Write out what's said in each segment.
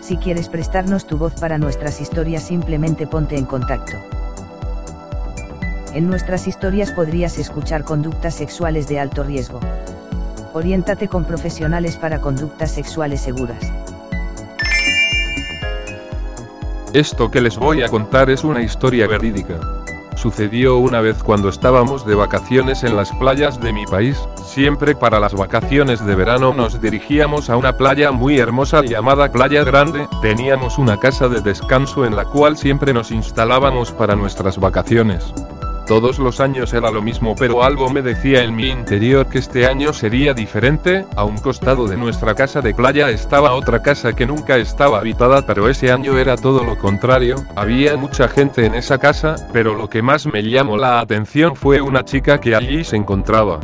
Si quieres prestarnos tu voz para nuestras historias simplemente ponte en contacto. En nuestras historias podrías escuchar conductas sexuales de alto riesgo. Oriéntate con profesionales para conductas sexuales seguras. Esto que les voy a contar es una historia verídica. Sucedió una vez cuando estábamos de vacaciones en las playas de mi país, siempre para las vacaciones de verano nos dirigíamos a una playa muy hermosa llamada Playa Grande, teníamos una casa de descanso en la cual siempre nos instalábamos para nuestras vacaciones. Todos los años era lo mismo, pero algo me decía en mi interior que este año sería diferente. A un costado de nuestra casa de playa estaba otra casa que nunca estaba habitada, pero ese año era todo lo contrario. Había mucha gente en esa casa, pero lo que más me llamó la atención fue una chica que allí se encontraba.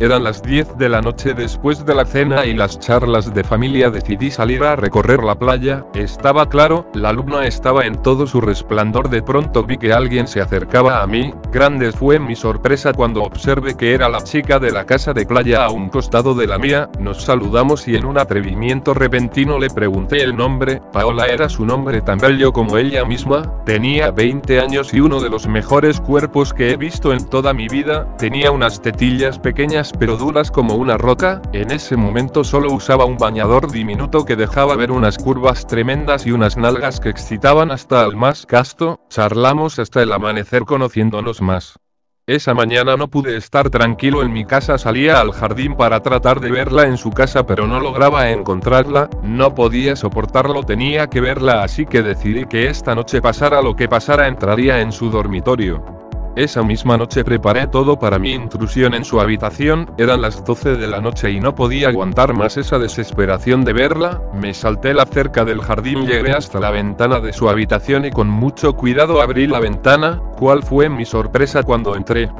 Eran las 10 de la noche después de la cena y las charlas de familia decidí salir a recorrer la playa, estaba claro, la luna estaba en todo su resplandor. De pronto vi que alguien se acercaba a mí, grande fue mi sorpresa cuando observé que era la chica de la casa de playa a un costado de la mía, nos saludamos y en un atrevimiento repentino le pregunté el nombre, Paola era su nombre tan bello como ella misma, tenía 20 años y uno de los mejores cuerpos que he visto en toda mi vida, tenía unas tetillas pequeñas pero duras como una roca, en ese momento solo usaba un bañador diminuto que dejaba ver unas curvas tremendas y unas nalgas que excitaban hasta al más casto, charlamos hasta el amanecer conociéndonos más. Esa mañana no pude estar tranquilo en mi casa, salía al jardín para tratar de verla en su casa pero no lograba encontrarla, no podía soportarlo, tenía que verla así que decidí que esta noche pasara lo que pasara entraría en su dormitorio. Esa misma noche preparé todo para mi intrusión en su habitación, eran las 12 de la noche y no podía aguantar más esa desesperación de verla, me salté la cerca del jardín, llegué hasta la ventana de su habitación y con mucho cuidado abrí la ventana, cuál fue mi sorpresa cuando entré.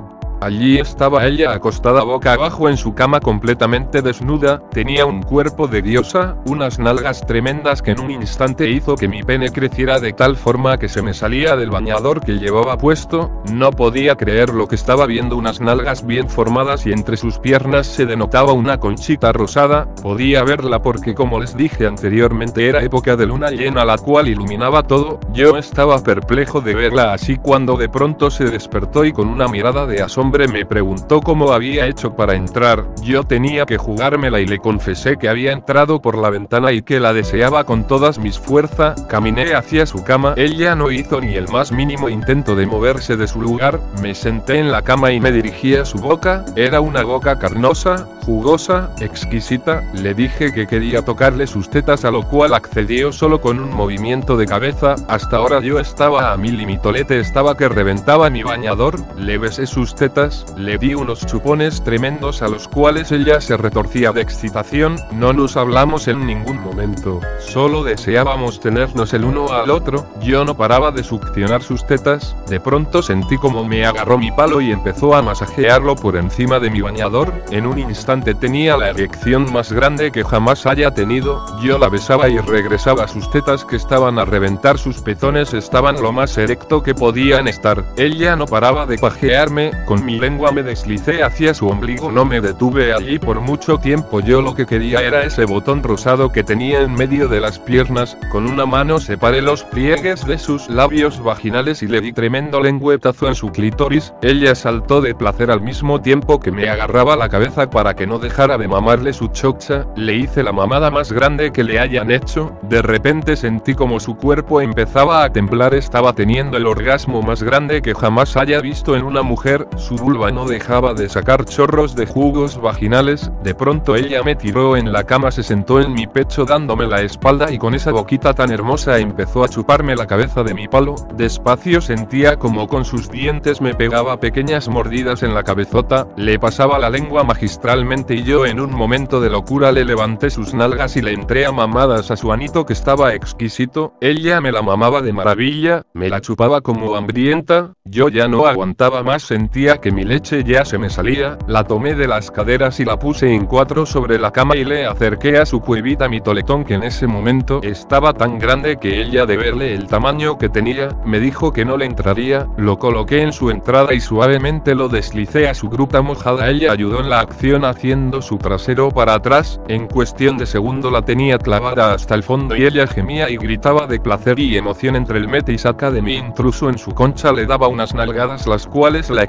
Allí estaba ella acostada boca abajo en su cama completamente desnuda, tenía un cuerpo de diosa, unas nalgas tremendas que en un instante hizo que mi pene creciera de tal forma que se me salía del bañador que llevaba puesto, no podía creer lo que estaba viendo unas nalgas bien formadas y entre sus piernas se denotaba una conchita rosada, podía verla porque como les dije anteriormente era época de luna llena la cual iluminaba todo, yo estaba perplejo de verla así cuando de pronto se despertó y con una mirada de asombro me preguntó cómo había hecho para entrar, yo tenía que jugármela y le confesé que había entrado por la ventana y que la deseaba con todas mis fuerzas, caminé hacia su cama, ella no hizo ni el más mínimo intento de moverse de su lugar, me senté en la cama y me dirigí a su boca, era una boca carnosa, jugosa, exquisita, le dije que quería tocarle sus tetas a lo cual accedió solo con un movimiento de cabeza, hasta ahora yo estaba a mil y mi tolete estaba que reventaba mi bañador, le besé sus tetas le di unos chupones tremendos a los cuales ella se retorcía de excitación, no nos hablamos en ningún momento, solo deseábamos tenernos el uno al otro, yo no paraba de succionar sus tetas, de pronto sentí como me agarró mi palo y empezó a masajearlo por encima de mi bañador, en un instante tenía la erección más grande que jamás haya tenido, yo la besaba y regresaba sus tetas que estaban a reventar, sus pezones estaban lo más erecto que podían estar, ella no paraba de pajearme, con mi mi lengua me deslicé hacia su ombligo, no me detuve allí por mucho tiempo, yo lo que quería era ese botón rosado que tenía en medio de las piernas, con una mano separé los pliegues de sus labios vaginales y le di tremendo lengüetazo en su clítoris, ella saltó de placer al mismo tiempo que me agarraba la cabeza para que no dejara de mamarle su chocha, le hice la mamada más grande que le hayan hecho, de repente sentí como su cuerpo empezaba a temblar, estaba teniendo el orgasmo más grande que jamás haya visto en una mujer, su vulva no dejaba de sacar chorros de jugos vaginales, de pronto ella me tiró en la cama, se sentó en mi pecho dándome la espalda y con esa boquita tan hermosa empezó a chuparme la cabeza de mi palo, despacio sentía como con sus dientes me pegaba pequeñas mordidas en la cabezota, le pasaba la lengua magistralmente y yo en un momento de locura le levanté sus nalgas y le entré a mamadas a su anito que estaba exquisito, ella me la mamaba de maravilla, me la chupaba como hambrienta, yo ya no aguantaba más, sentía que mi leche ya se me salía, la tomé de las caderas y la puse en cuatro sobre la cama y le acerqué a su cuevita mi toletón que en ese momento estaba tan grande que ella de verle el tamaño que tenía, me dijo que no le entraría, lo coloqué en su entrada y suavemente lo deslicé a su gruta mojada, ella ayudó en la acción haciendo su trasero para atrás, en cuestión de segundo la tenía clavada hasta el fondo y ella gemía y gritaba de placer y emoción entre el mete y saca de mi intruso en su concha le daba unas nalgadas las cuales la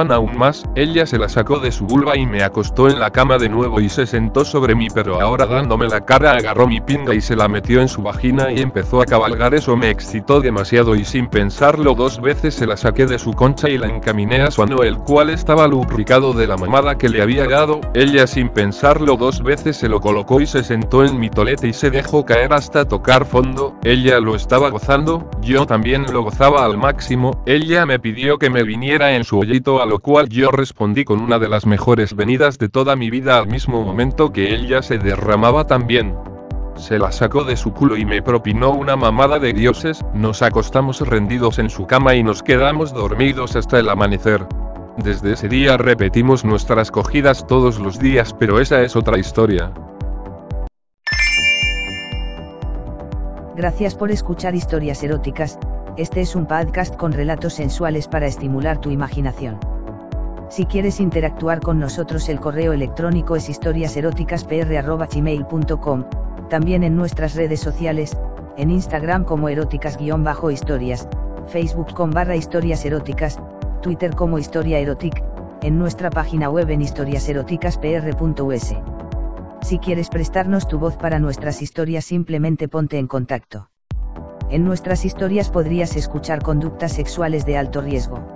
aún más, ella se la sacó de su vulva y me acostó en la cama de nuevo y se sentó sobre mí pero ahora dándome la cara agarró mi pinga y se la metió en su vagina y empezó a cabalgar. Eso me excitó demasiado y sin pensarlo dos veces se la saqué de su concha y la encaminé a su ano el cual estaba lubricado de la mamada que le había dado, ella sin pensarlo dos veces se lo colocó y se sentó en mi tolete y se dejó caer hasta tocar fondo, ella lo estaba gozando, yo también lo gozaba al máximo, ella me pidió que me viniera en su hoyito lo cual yo respondí con una de las mejores venidas de toda mi vida al mismo momento que ella se derramaba también. Se la sacó de su culo y me propinó una mamada de dioses, nos acostamos rendidos en su cama y nos quedamos dormidos hasta el amanecer. Desde ese día repetimos nuestras cogidas todos los días, pero esa es otra historia. Gracias por escuchar historias eróticas, este es un podcast con relatos sensuales para estimular tu imaginación. Si quieres interactuar con nosotros el correo electrónico es historiaseroticaspr.gmail.com, también en nuestras redes sociales, en Instagram como eróticas-historias, Facebook con barra historias eróticas, Twitter como historia erotic, en nuestra página web en historiaseroticaspr.us. Si quieres prestarnos tu voz para nuestras historias simplemente ponte en contacto. En nuestras historias podrías escuchar conductas sexuales de alto riesgo.